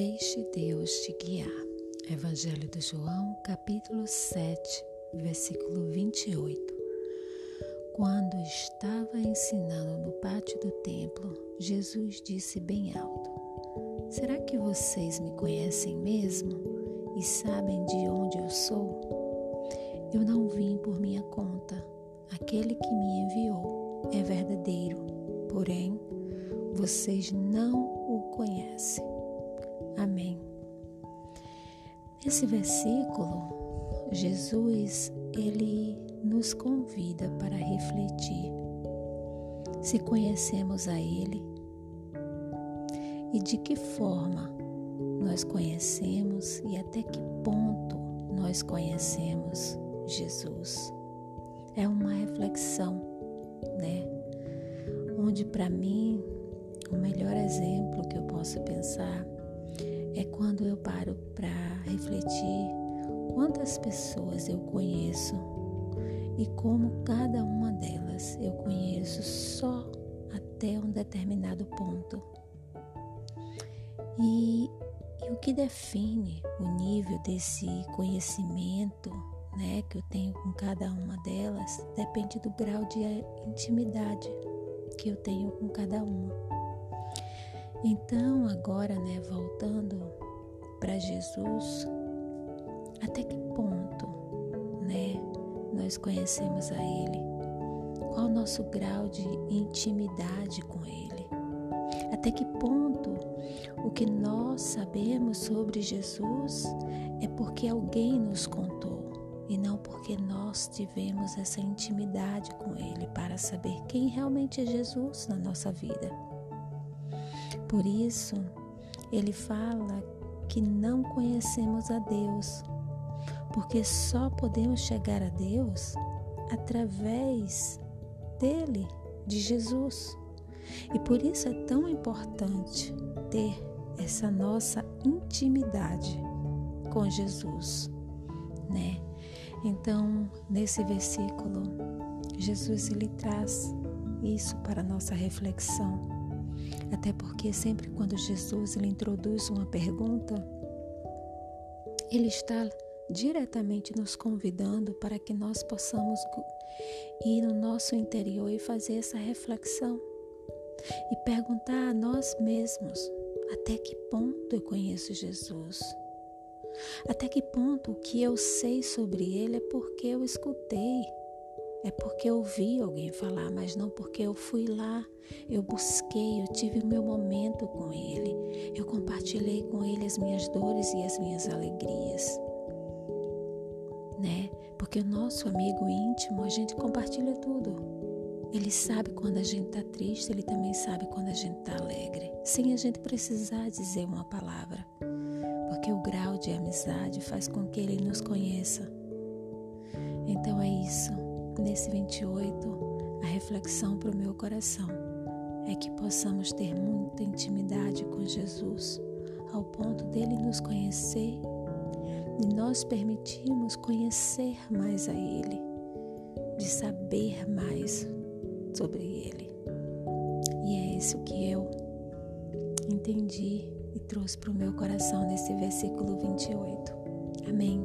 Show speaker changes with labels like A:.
A: Deixe Deus te guiar. Evangelho de João, capítulo 7, versículo 28. Quando estava ensinando no pátio do templo, Jesus disse bem alto: Será que vocês me conhecem mesmo e sabem de onde eu sou? Eu não vim por minha conta. Aquele que me enviou é verdadeiro, porém, vocês não o conhecem. Amém. Nesse versículo, Jesus ele nos convida para refletir se conhecemos a ele e de que forma nós conhecemos e até que ponto nós conhecemos Jesus. É uma reflexão, né? Onde para mim o melhor exemplo que eu posso pensar é quando eu paro para refletir quantas pessoas eu conheço e como cada uma delas eu conheço só até um determinado ponto. E, e o que define o nível desse conhecimento né, que eu tenho com cada uma delas depende do grau de intimidade que eu tenho com cada uma. Então, agora, né, voltando Jesus, até que ponto, né, nós conhecemos a Ele? Qual o nosso grau de intimidade com Ele? Até que ponto o que nós sabemos sobre Jesus é porque alguém nos contou e não porque nós tivemos essa intimidade com Ele para saber quem realmente é Jesus na nossa vida? Por isso, ele fala que não conhecemos a Deus, porque só podemos chegar a Deus através dele, de Jesus. E por isso é tão importante ter essa nossa intimidade com Jesus, né? Então, nesse versículo, Jesus ele traz isso para nossa reflexão até porque sempre quando Jesus ele introduz uma pergunta, ele está diretamente nos convidando para que nós possamos ir no nosso interior e fazer essa reflexão e perguntar a nós mesmos até que ponto eu conheço Jesus. Até que ponto o que eu sei sobre ele é porque eu escutei, é porque eu ouvi alguém falar, mas não porque eu fui lá, eu busquei, eu tive o meu momento com Ele, eu compartilhei com Ele as minhas dores e as minhas alegrias. Né? Porque o nosso amigo íntimo, a gente compartilha tudo. Ele sabe quando a gente está triste, ele também sabe quando a gente está alegre, sem a gente precisar dizer uma palavra. Porque o grau de amizade faz com que ele nos conheça. Então é isso nesse 28, a reflexão para o meu coração é que possamos ter muita intimidade com Jesus, ao ponto dele nos conhecer e nós permitirmos conhecer mais a Ele, de saber mais sobre Ele. E é isso que eu entendi e trouxe para o meu coração nesse versículo 28. Amém.